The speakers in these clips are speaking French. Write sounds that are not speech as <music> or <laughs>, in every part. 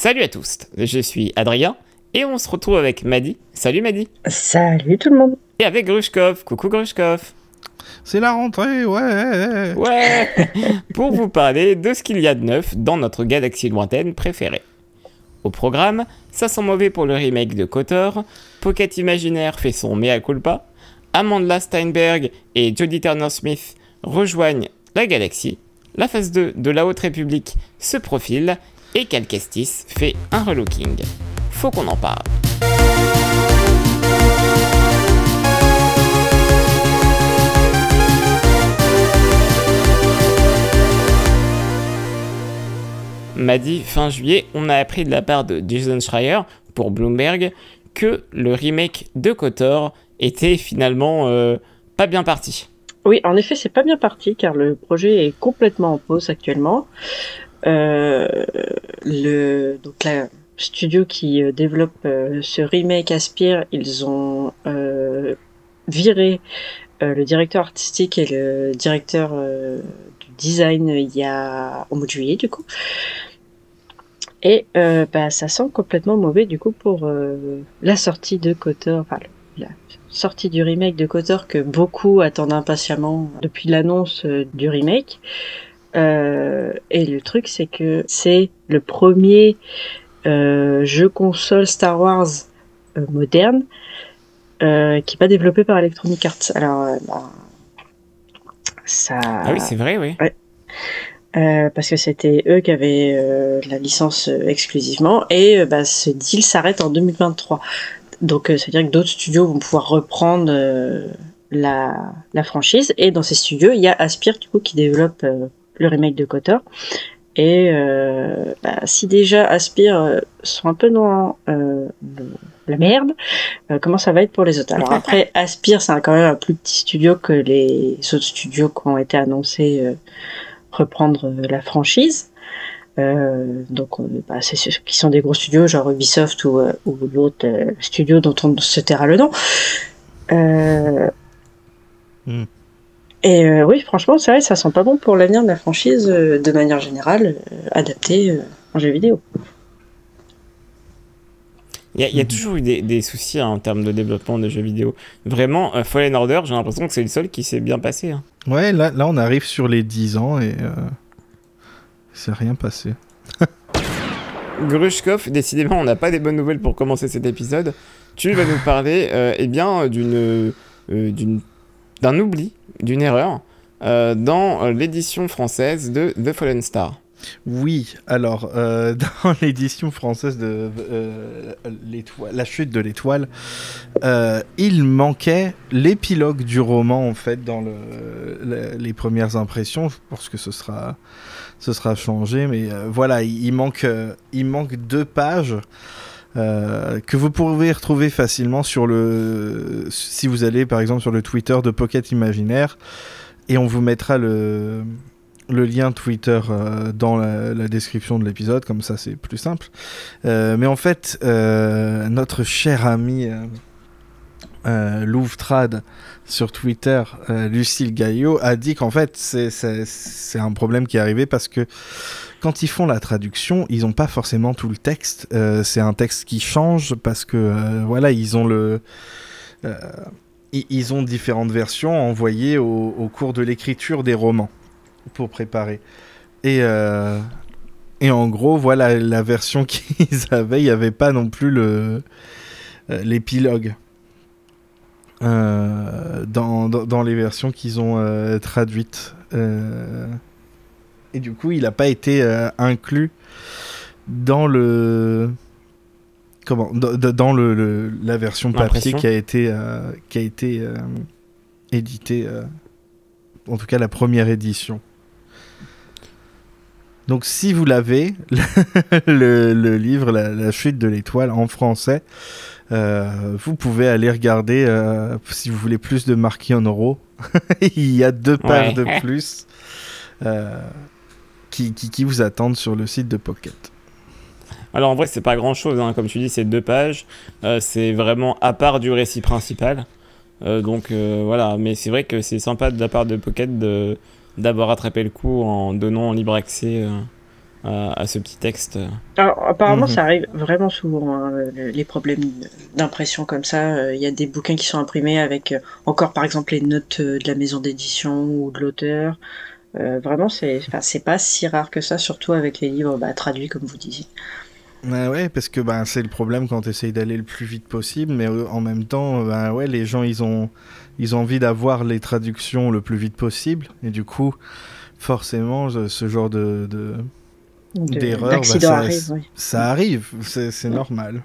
Salut à tous, je suis Adrien et on se retrouve avec Madi. Salut Madi. Salut tout le monde. Et avec Grushkov. Coucou Grushkov. C'est la rentrée, ouais. Ouais. <laughs> Pour vous parler de ce qu'il y a de neuf dans notre galaxie lointaine préférée. Au programme, ça sent mauvais pour le remake de Kotor, Pocket Imaginaire fait son mea culpa, Amanda Steinberg et Jodie Turner-Smith rejoignent la galaxie, la phase 2 de la Haute République se profile et Cal Kestis fait un relooking. Faut qu'on en parle. m'a dit fin juillet, on a appris de la part de Jason Schreier pour Bloomberg que le remake de Kotor était finalement euh, pas bien parti. Oui, en effet, c'est pas bien parti car le projet est complètement en pause actuellement. Euh, le donc la studio qui euh, développe ce remake Aspire, ils ont viré le directeur artistique et le directeur du design il y a au mois de juillet du coup. Et euh, bah, ça sent complètement mauvais du coup pour euh, la sortie de Kotor, enfin la sortie du remake de Kotor que beaucoup attendent impatiemment depuis l'annonce euh, du remake. Et le truc c'est que c'est le premier jeu console Star Wars moderne qui n'est pas développé par Electronic Arts. Alors bah, ça. Ah oui c'est vrai oui. Ouais. Euh, parce que c'était eux qui avaient euh, la licence euh, exclusivement et bah, ce deal s'arrête en 2023. Donc c'est-à-dire que d'autres studios vont pouvoir reprendre la, la, franchise et dans ces studios il y a Aspire du coup qui développe le remake de Kotor et bah, si déjà Aspire sont un peu dans la merde, comment ça va être pour les autres? Alors après <laughs> Aspire c'est quand même un plus petit studio que les autres studios qui ont été annoncés reprendre euh, la franchise. Euh, donc, euh, bah, c'est ceux qui sont des gros studios, genre Ubisoft ou, ou d'autres studios dont on se taira le nom. Hmm. Et oui, franchement, c'est vrai, ça sent pas bon pour l'avenir de la franchise de manière générale, adaptée en jeu vidéo. Il y, a, hmm. toujours eu des, soucis hein, en termes de développement de jeux vidéo. Vraiment, Fallen Order, j'ai l'impression que c'est le seul qui s'est bien passé. Hein. Ouais, là, là, on arrive sur les 10 ans et euh, c'est rien passé. <laughs> Grushkov, décidément, on n'a pas des bonnes nouvelles pour commencer cet épisode. Tu vas nous parler euh, eh bien, d'une, euh, d'une, d'un oubli, d'une erreur dans l'édition française de The Fallen Star. Oui, alors euh, <laughs> dans l'édition française de euh, La chute de l'étoile, euh, il manquait l'épilogue du roman en fait dans le, les premières impressions. Je pense que ce sera, ce sera changé, mais voilà, il, manque, il manque deux pages. Que vous pourrez retrouver facilement sur le si vous allez par exemple sur le Twitter de Pocket Imaginaire et on vous mettra le lien Twitter euh, dans la, description de l'épisode, comme ça c'est plus simple. Euh, mais en fait, euh, notre cher ami Louvtrad sur Twitter, Lucille Gaillot, a dit qu'en fait c'est un problème qui est arrivé parce que quand ils font la traduction, ils n'ont pas forcément tout le texte. c'est un texte qui change parce que voilà, ils ont le ils ont différentes versions envoyées au cours de l'écriture des romans pour préparer. Et, euh, en gros, voilà la version <laughs> qu'ils avaient. Il n'y avait pas non plus le euh, l'épilogue. Euh, dans, dans, les versions qu'ils ont traduites. Et du coup, il n'a pas été inclus dans le. Comment Dans le, la version papier qui a été, qui a été éditée. en tout cas, la première édition. Donc si vous l'avez, <laughs> le, livre la, chute de l'étoile en français, euh, vous pouvez aller regarder euh, si vous voulez plus de marquis en euros. <laughs> Il y a deux pages de plus euh, qui, qui, vous attendent sur le site de Pocket. Alors en vrai c'est pas grand chose, hein. comme tu dis c'est deux pages, c'est vraiment à part du récit principal. donc voilà, mais c'est vrai que c'est sympa de la part de Pocket de d'avoir attrapé le coup en donnant en libre accès à ce petit texte. Alors, apparemment, Mhm. ça arrive vraiment souvent, hein, le- les problèmes d'impression comme ça. Euh, Il y a des bouquins qui sont imprimés avec euh, encore, par exemple, les notes euh, de la maison d'édition ou de l'auteur. Euh, vraiment, c'est enfin, pas si rare que ça, surtout avec les livres bah, traduits, comme vous disiez. Ouais, ouais, parce que ben, c'est le problème quand tu essayes d'aller le plus vite possible, mais euh, en même temps, ben, ouais, les gens, ils ont, ils ont envie d'avoir les traductions le plus vite possible, et du coup, forcément, ce genre de, de- De- D'erreur, D'accident bah, ça- arrive, oui. ça arrive, c'est c'est normal.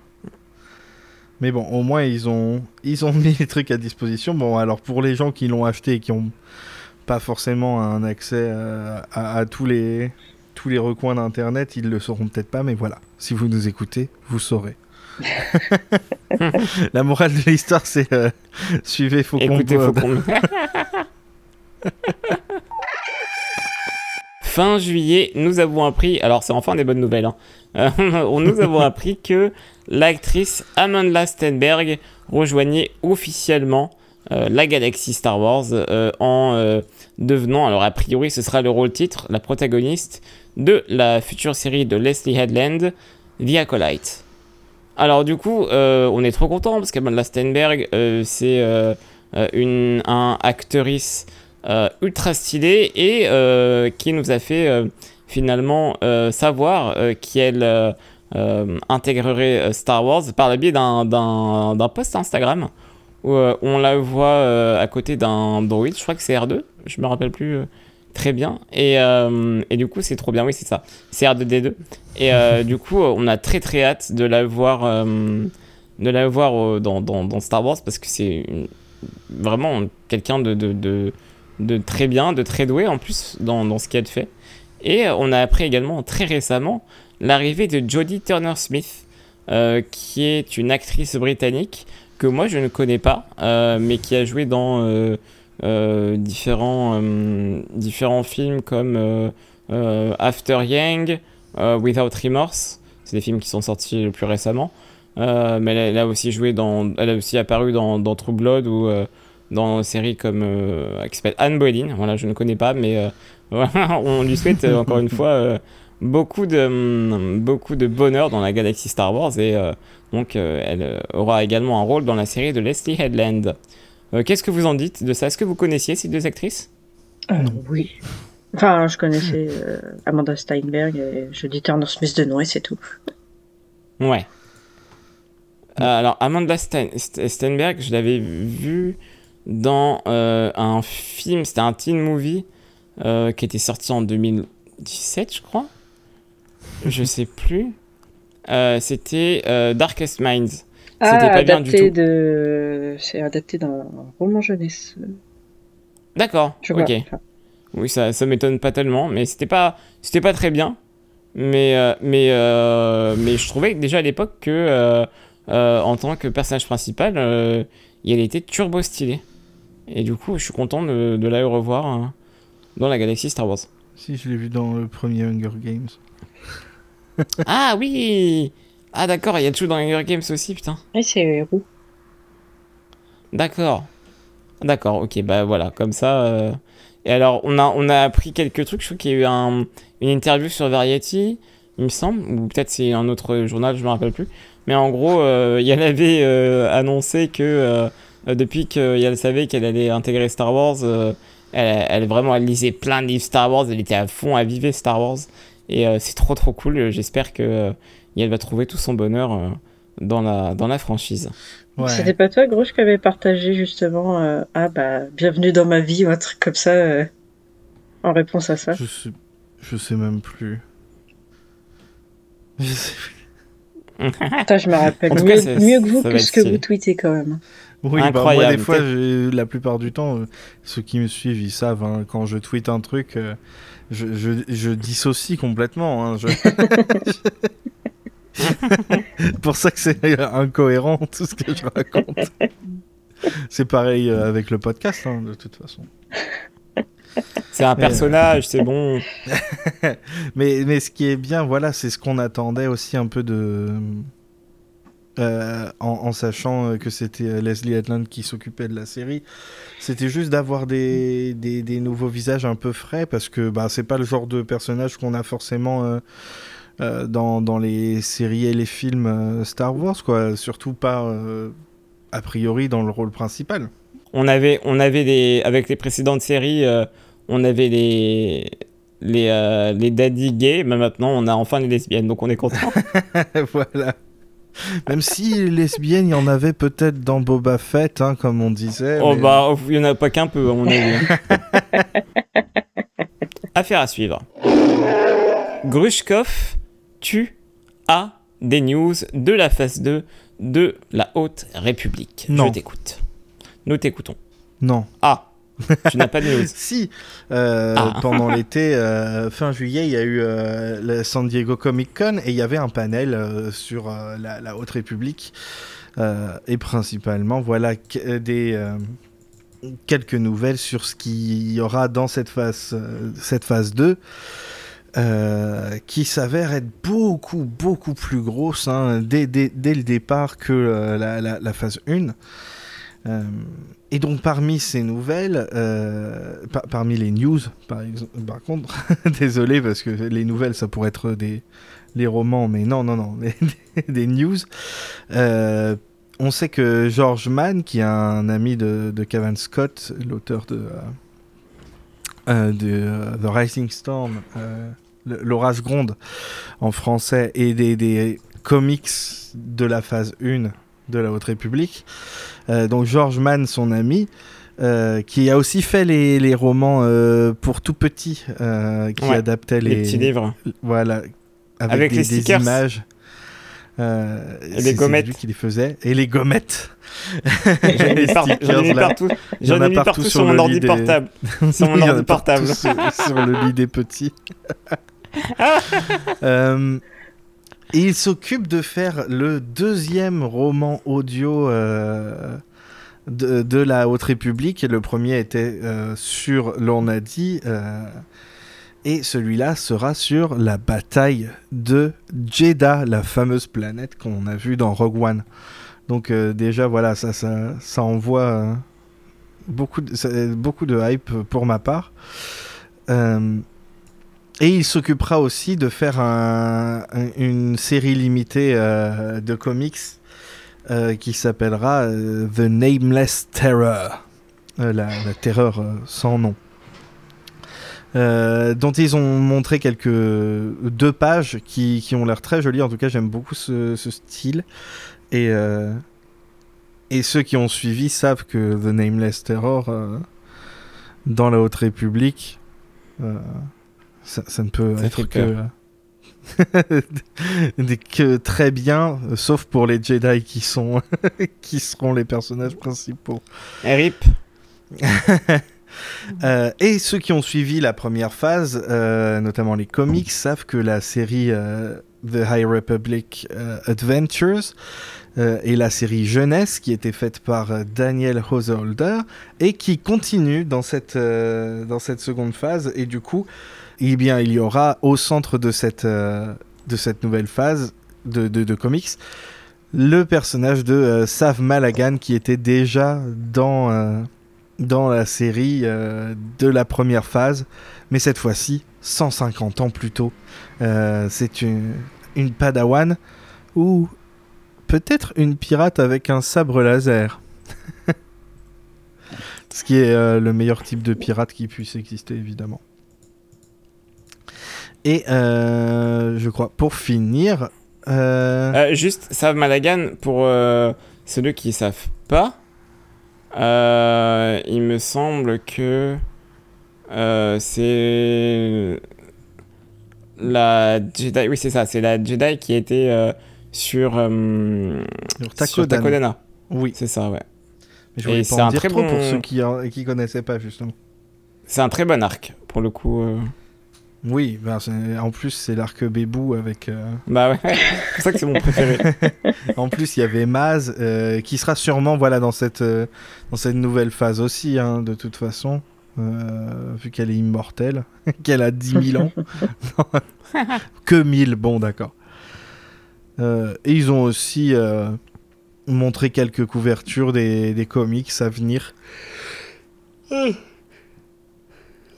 Mais bon, au moins, ils ont, ils ont <laughs> mis les trucs à disposition. Bon, alors pour les gens qui l'ont acheté et qui ont pas forcément un accès à, à- à tous les tous les recoins d'internet, ils le sauront peut-être pas, mais voilà. Si vous nous écoutez, vous saurez. <laughs> La morale de l'histoire, c'est euh, suivez Faucon Écoutez, faut qu'on... Fin juillet, nous avons appris, alors c'est enfin des bonnes nouvelles, hein. Euh, on <laughs> nous avons appris que l'actrice Amanda Stenberg rejoignait officiellement euh, la galaxie Star Wars euh, en euh, devenant, alors a priori ce sera le rôle titre, la protagoniste de la future série de Leslie Headland, The Acolyte. Alors du coup, on est trop content parce qu'Amanda Stenberg, euh, c'est une un actrice ultra stylée et qui nous a fait finalement savoir qu'elle intégrerait Star Wars par le biais d'un post Instagram où euh, on la voit euh, à côté d'un droïde, je crois que c'est R2, je me rappelle plus euh, très bien. Et, euh, et du coup, c'est trop bien, oui, c'est ça, c'est R2D2. Et euh, <laughs> du coup, on a très très hâte de la voir, euh, de la voir dans, dans, dans Star Wars parce que c'est vraiment quelqu'un de, de, de, de très bien, de très doué en plus dans, dans ce qu'elle fait. Et on a appris également très récemment l'arrivée de Jodie Turner-Smith, qui est une actrice britannique que moi je ne connais pas, euh, mais qui a joué dans euh, euh, différents, différents films comme After Yang, Without Remorse. C'est des films qui sont sortis le plus récemment. Mais elle, a- aussi joué dans, elle a aussi apparu dans, dans True Blood ou dans une série comme qui s'appelle Anne Boleyn. Voilà, je ne connais pas, mais <laughs> on lui souhaite encore une fois beaucoup de beaucoup de bonheur dans la galaxie Star Wars et euh, donc euh, elle euh, aura également un rôle dans la série de Leslie Headland. Euh, Qu'est-ce que vous en dites de ça? Est-ce que vous connaissiez ces deux actrices? Oui. Enfin, je connaissais Amanda Steinberg et je dis Turner Smith de et c'est tout. Ouais. Alors, Amanda Stein- St- Steinberg, je l'avais vu dans un film, c'était un teen movie qui était sorti en 2017, je crois. Je sais plus. Euh, c'était euh, Darkest Minds. Ah, C'était pas bien du adapté tout. de... C'est adapté d'un roman jeunesse. D'accord, Je crois. ok. Enfin, Oui, ça, ça m'étonne pas tellement, mais c'était pas, c'était pas très bien. Mais, euh, mais, euh, mais je trouvais déjà à l'époque que, euh, euh, en tant que personnage principal, euh, elle était turbo stylée. Et du coup, je suis content de, de la revoir hein, dans la galaxie Star Wars. Si, je l'ai vu dans le premier Hunger Games. <laughs> ah oui Ah d'accord, il y a toujours dans les Hunger Games aussi, putain. Et c'est roux. D'accord. D'accord, ok, bah voilà, comme ça. euh, Et alors, on a, on a appris quelques trucs. Je trouve qu'il y a eu un- une interview sur Variety, il me semble, ou peut-être c'est un autre journal, je me rappelle plus. Mais en gros, euh, <laughs> Yann avait euh, annoncé que euh, depuis que Yann savait qu'elle allait intégrer Star Wars, elle, elle vraiment elle lisait plein de livres Star Wars, elle était à fond à vivre Star Wars. Et euh, c'est trop trop cool. J'espère que euh, va trouver tout son bonheur euh, dans, la, dans la franchise. Ouais. C'était pas toi, Grouche, qui avait partagé justement euh, Ah bah, bienvenue dans ma vie ou un truc comme ça euh, en réponse à ça. Je sais, je sais même plus. Je sais plus. <laughs> Putain, je me rappelle mieux, cas, c'est- mieux que vous que ce que vous tweetez quand même. Oui, bah, moi, Incroyable. des fois, la plupart du temps, ceux qui me suivent, ils savent, hein, quand je tweete un truc, euh, je, je, je dissocie complètement. hein, je- <laughs> pour ça que c'est incohérent, tout ce que je raconte. C'est pareil euh, avec le podcast, hein, de toute façon. C'est un personnage, c'est bon. <laughs> Mais, mais ce qui est bien, voilà, c'est ce qu'on attendait aussi un peu de euh, en, en sachant euh, que c'était euh, Leslie Headland qui s'occupait de la série. C'était juste d'avoir des, des, des nouveaux visages un peu frais parce que bah, c'est pas le genre de personnage qu'on a forcément euh, euh, dans, dans les séries et les films Star Wars, quoi. Surtout pas a priori dans le rôle principal. On avait, on avait des, avec les précédentes séries, on avait les, les, euh, les daddy gays, mais maintenant on a enfin les lesbiennes, donc on est content. <laughs> voilà. <laughs> Même si lesbienne, il y en avait peut-être dans Boba Fett, hein, comme on disait. oh mais- bah, il y en a pas qu'un peu, à mon avis. <laughs> Affaire à suivre. Grushkov, tu as des news de la phase 2 de la Haute République. Non. Je t'écoute. Nous t'écoutons. Non. Ah, <laughs> tu n'as pas de news. Si, euh, Ah. pendant <laughs> l'été, euh, fin juillet, il y a eu euh, le San Diego Comic Con et il y avait un panel sur la, la Haute République et principalement, voilà, des, quelques nouvelles sur ce qu'il y aura dans cette phase, cette phase 2. euh, qui s'avère être beaucoup, beaucoup plus grosse hein, dès, dès- dès le départ que euh, la, la- la phase 1. Euh, et donc parmi ces nouvelles, euh, par- parmi les news, par, par contre, <laughs> désolé parce que les nouvelles ça pourrait être des les romans, mais non non non, <laughs> des, news. Euh, on sait que George Mann, qui est un ami de, de Kevin Scott, l'auteur de, The Rising Storm, l'orage gronde en français, et des, des comics de la phase 1 de la Haute République. Euh, donc George Mann, son ami, euh, qui a aussi fait les, les romans euh, pour tout petit, qui Ouais, adaptait les, Les petits livres. voilà, avec, Avec des, les des images. Et les gommettes. lui qui les faisait. Et les gommettes. <laughs> J'en ai <laughs> par- partout, j'en ai mis partout partout sur mon ordi des- portable. <laughs> Sur mon ordi portable. Sur, sur le lit des petits. Euh, il s'occupe de faire le deuxième roman audio euh, de, la Haute République. Le premier était euh, sur l'on a dit. euh, et celui-là sera sur la bataille de Jeddah, la fameuse planète qu'on a vue dans Rogue One. Donc déjà, voilà, ça, ça, ça envoie beaucoup, de, hype pour ma part. Et il s'occupera aussi de faire un- un- une série limitée euh, de comics euh, qui s'appellera euh, The Nameless Terror, la, terreur sans nom. Dont ils ont montré quelques deux pages qui, qui ont l'air très jolies. En tout cas, j'aime beaucoup ce, ce style. Et, et ceux qui ont suivi savent que The Nameless Terror, dans la Haute République, ça, ça ne peut Ça être que, <laughs> que très bien, sauf pour les Jedi qui sont <laughs> qui seront les personnages principaux. Et RIP. <laughs> Euh, et ceux qui ont suivi la première phase, euh, notamment les comics, savent que la série euh, The High Republic Adventures est la série jeunesse qui était faite par Daniel Householder et qui continue dans cette, dans cette seconde phase. Et du coup, eh bien, il y aura au centre de cette, euh, de cette nouvelle phase de, de, comics le personnage de euh, Sav Malagan qui était déjà dans, euh, dans la série de la première phase, mais cette fois-ci 150 ans plus tôt. C'est une, une padawan ou peut-être une pirate avec un sabre laser. <laughs> Ce qui est le meilleur type de pirate qui puisse exister, évidemment. Et euh, je crois, pour finir, euh, Euh, juste, Sav Malagan, pour euh, ceux qui ne savent pas, euh, il me semble que c'est la Jedi. Oui, c'est ça, c'est la Jedi qui était euh, sur, euh, sur sur Takodana. Takodana. Oui, C'est ça, ouais. mais je voulais Et pas c'est en un dire très trop pour bon- ceux qui, qui connaissaient pas, justement. C'est un très bon arc, pour le coup. euh. Oui, ben, en plus c'est l'arc Bébou avec. euh, Bah ouais, c'est pour ça que c'est mon préféré. <laughs> En plus il y avait Maz euh, qui sera sûrement voilà dans cette euh, dans cette nouvelle phase aussi hein, de toute façon vu qu'elle est immortelle, <laughs> qu'elle a 10 000 ans. <laughs> Que 1000, bon d'accord. Et ils ont aussi montré quelques couvertures des, des comics à venir.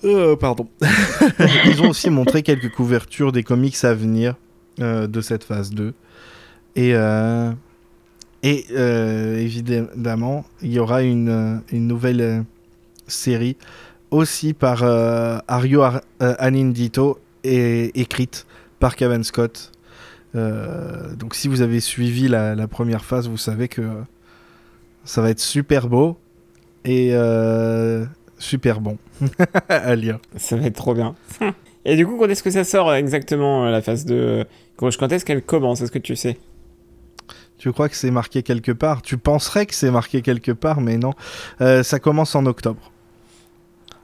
Euh, pardon. <laughs> ils ont aussi montré quelques couvertures des comics à venir euh, de cette phase 2. Et, euh, et évidemment, il y aura une, une nouvelle série aussi par Ario Ar- Anindito et écrite par Kevin Scott. Donc si vous avez suivi la, la première phase, vous savez que ça va être super beau et super bon <laughs> à lire. Ça va être trop bien. Et du coup, quand est-ce que ça sort euh, exactement euh, la phase 2 Quand quand est-ce qu'elle commence Est-ce que tu sais? Tu crois que c'est marqué quelque part? Tu penserais que c'est marqué quelque part, mais non. Euh, ça commence en octobre.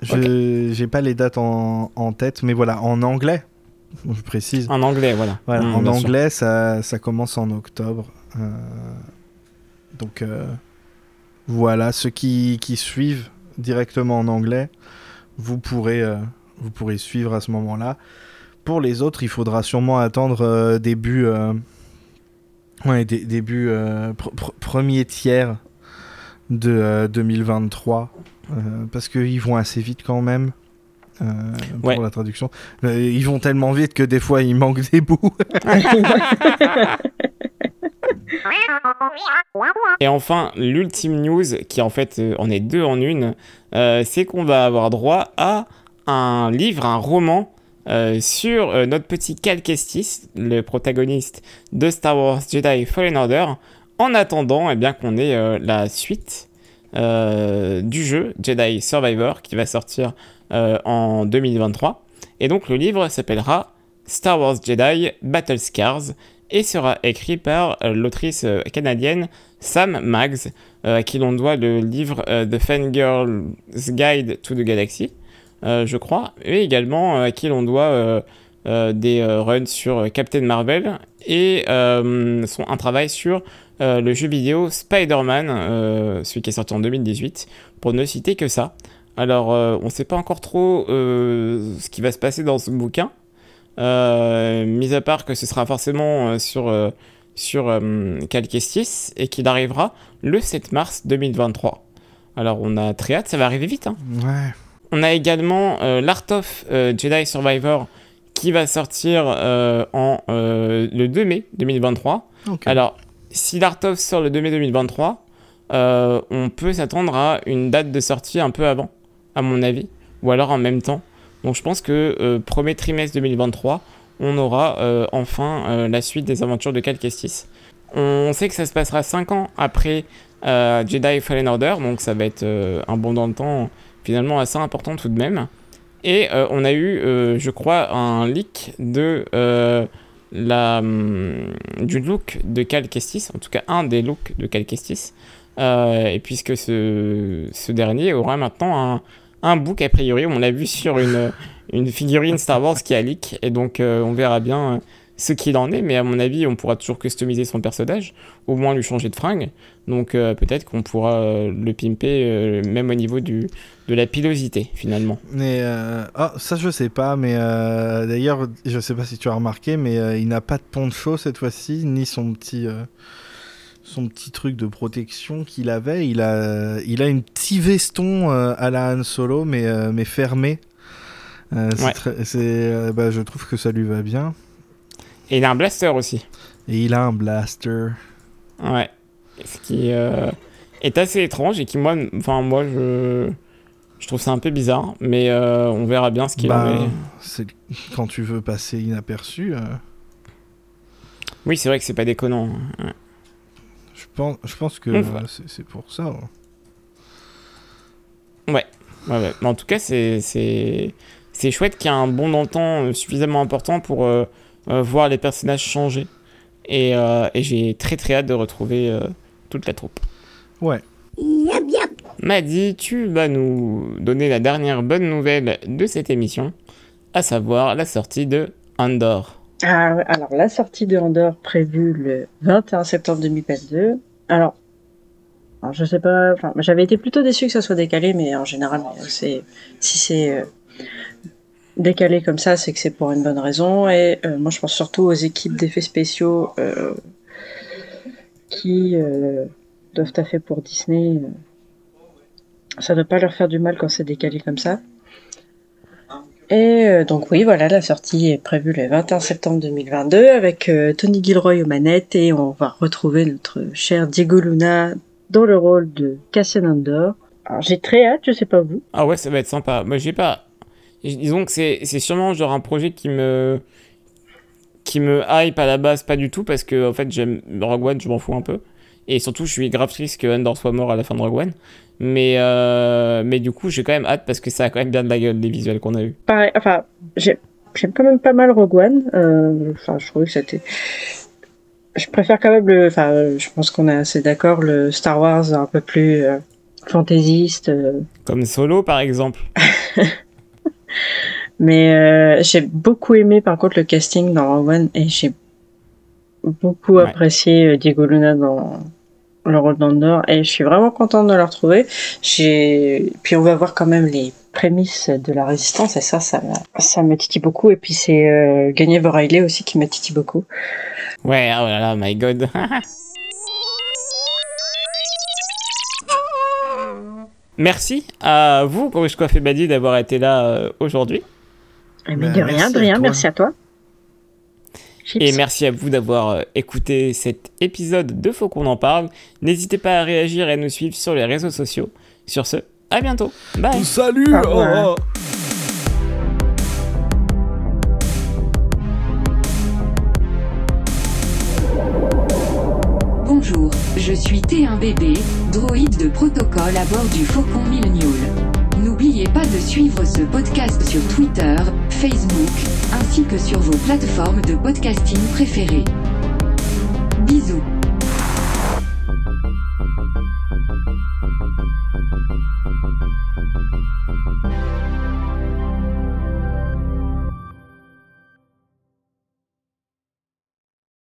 Je j'ai pas les dates en, en tête, mais voilà, en anglais, je précise. En anglais, voilà. Voilà, Mm, en anglais, ça, ça commence en octobre. Euh, donc euh, voilà, ceux qui, qui suivent directement en anglais, vous pourrez, euh, vous pourrez suivre à ce moment-là. Pour les autres, il faudra sûrement attendre euh, début, euh, ouais, dé- début euh, pr- pr- premier tiers de euh, 2023, euh, parce qu'ils vont assez vite quand même. euh, pour Ouais. la traduction, Euh, ils vont tellement vite que des fois il manque des bouts. <laughs> <laughs> Et enfin, l'ultime news, qui en fait euh, en est deux en une, euh, c'est qu'on va avoir droit à un livre, un roman euh, sur euh, notre petit Cal Kestis, le protagoniste de Star Wars Jedi Fallen Order, en attendant eh qu'on ait euh, la suite euh, du jeu Jedi Survivor qui va sortir euh, en 2023. Et donc le livre s'appellera Star Wars Jedi Battle Scars et sera écrit par euh, l'autrice euh, canadienne Sam Maggs, euh, à qui l'on doit le livre The Fangirl's Guide to the Galaxy, je crois, et également à qui l'on doit des runs sur Captain Marvel et un travail sur le jeu vidéo Spider-Man, celui qui est sorti en 2018, pour ne citer que ça. Alors, on ne sait pas encore trop ce qui va se passer dans ce bouquin, mis à part que ce sera forcément euh, sur, euh, sur euh, Cal Kestis et qu'il arrivera le 7 mars 2023. Alors, on a très hâte, ça va arriver vite. hein. Ouais. On a également euh, l'Art of euh, Jedi Survivor qui va sortir euh, en, euh, le 2 mai 2023. Ok. Alors, si l'Art of sort le 2 mai 2023, euh, on peut s'attendre à une date de sortie un peu avant, à mon avis, ou alors en même temps. Donc je pense que euh, premier trimestre 2023, on aura euh, enfin euh, la suite des aventures de Cal Kestis. On sait que ça se passera 5 ans après Jedi Fallen Order, donc ça va être un bond dans le temps finalement assez important tout de même. Et on a eu, je crois, un leak de la, hum, du look de Cal Kestis, en tout cas un des looks de Cal Kestis, et puisque ce dernier aura maintenant un, un book, a priori, on l'a vu sur une, <laughs> une figurine Star Wars qui a leak, et donc euh, on verra bien euh, ce qu'il en est, mais à mon avis, on pourra toujours customiser son personnage, au moins lui changer de fringue, donc euh, peut-être qu'on pourra le pimper même au niveau du, de la pilosité, finalement. Mais ah, ça je sais pas, mais d'ailleurs je sais pas si tu as remarqué, mais il n'a pas de poncho cette fois-ci, ni son petit son petit truc de protection qu'il avait. Il a il a une petit veston euh, à la Han Solo, mais euh, mais fermé. Euh, Ouais. très- euh, bah, je trouve que ça lui va bien. Et il a un blaster aussi. Et il a un blaster. Ouais. Ce qui euh, est assez étrange et qui, moi, enfin, moi, je, je trouve ça un peu bizarre, mais on verra bien ce qu'il Bah, en est. c'est quand tu veux passer inaperçu. Oui, c'est vrai que c'est pas déconnant. Ouais. Je pense je pense que euh, c'est c'est pour ça. hein. Ouais, ouais. Mais en tout cas, c'est c'est c'est chouette qu'il y ait un bond dans le temps euh, suffisamment important pour euh, euh, voir les personnages changer. Et, euh, et j'ai très très hâte de retrouver euh, toute la troupe. Ouais. Maddy, tu vas nous donner la dernière bonne nouvelle de cette émission, à savoir la sortie de Andor. Ah, alors, la sortie de Andorre prévue le 21 septembre 2022. Alors, alors je sais pas, enfin, j'avais été plutôt déçu que ça soit décalé, mais en général, c'est, si c'est euh, décalé comme ça, c'est que c'est pour une bonne raison. Et euh, moi, je pense surtout aux équipes d'effets spéciaux euh, qui doivent taffer pour Disney. Ça ne doit pas leur faire du mal quand c'est décalé comme ça. Et euh, donc oui, voilà, la sortie est prévue le 21 septembre 2022 avec euh, Tony Gilroy aux manettes et on va retrouver notre cher Diego Luna dans le rôle de Cassian Andor. Alors j'ai très hâte, je sais pas vous. Ah ouais, ça va être sympa. Moi, j'ai pas. Disons que c'est c'est sûrement genre un projet qui me qui me hype à la base pas du tout parce que en fait j'aime Rogue One, je m'en fous un peu. Et surtout, je suis grave triste que Andor soit mort à la fin de Rogue One. Mais, euh, mais du coup, j'ai quand même hâte parce que ça a quand même bien de la gueule, les visuels qu'on a eu. Pareil, enfin, j'ai- j'aime quand même pas mal Rogue One. Euh, Enfin, je trouvais que c'était. Je préfère quand même le. Enfin, je pense qu'on est assez d'accord, le Star Wars un peu plus euh, fantaisiste. Comme Solo, par exemple. <laughs> Mais euh, j'ai beaucoup aimé par contre le casting dans Rogue One et j'ai beaucoup Ouais. apprécié euh, Diego Luna dans le rôle d'Andor et je suis vraiment contente de le retrouver. J'ai puis on va voir quand même les prémices de la résistance et ça ça me, ça me titille beaucoup et puis c'est euh, Guenièvre Riley aussi qui me titille beaucoup. Ouais, oh là là, my god. <laughs> Merci à vous, Courage Coiffe et Badi, d'avoir été là euh, aujourd'hui. Mais Bah, de rien, merci de rien, merci à toi. Chips. Et merci à vous d'avoir euh, écouté cet épisode de Faut qu'on en parle. N'hésitez pas à réagir et à nous suivre sur les réseaux sociaux. Sur ce, à bientôt. Bye. Salut Au revoir. oh. Bonjour, je suis T1BB, droïde de protocole à bord du Faucon Millenial. N'oubliez pas de suivre ce podcast sur Twitter, Facebook, ainsi que sur vos plateformes de podcasting préférées. Bisous.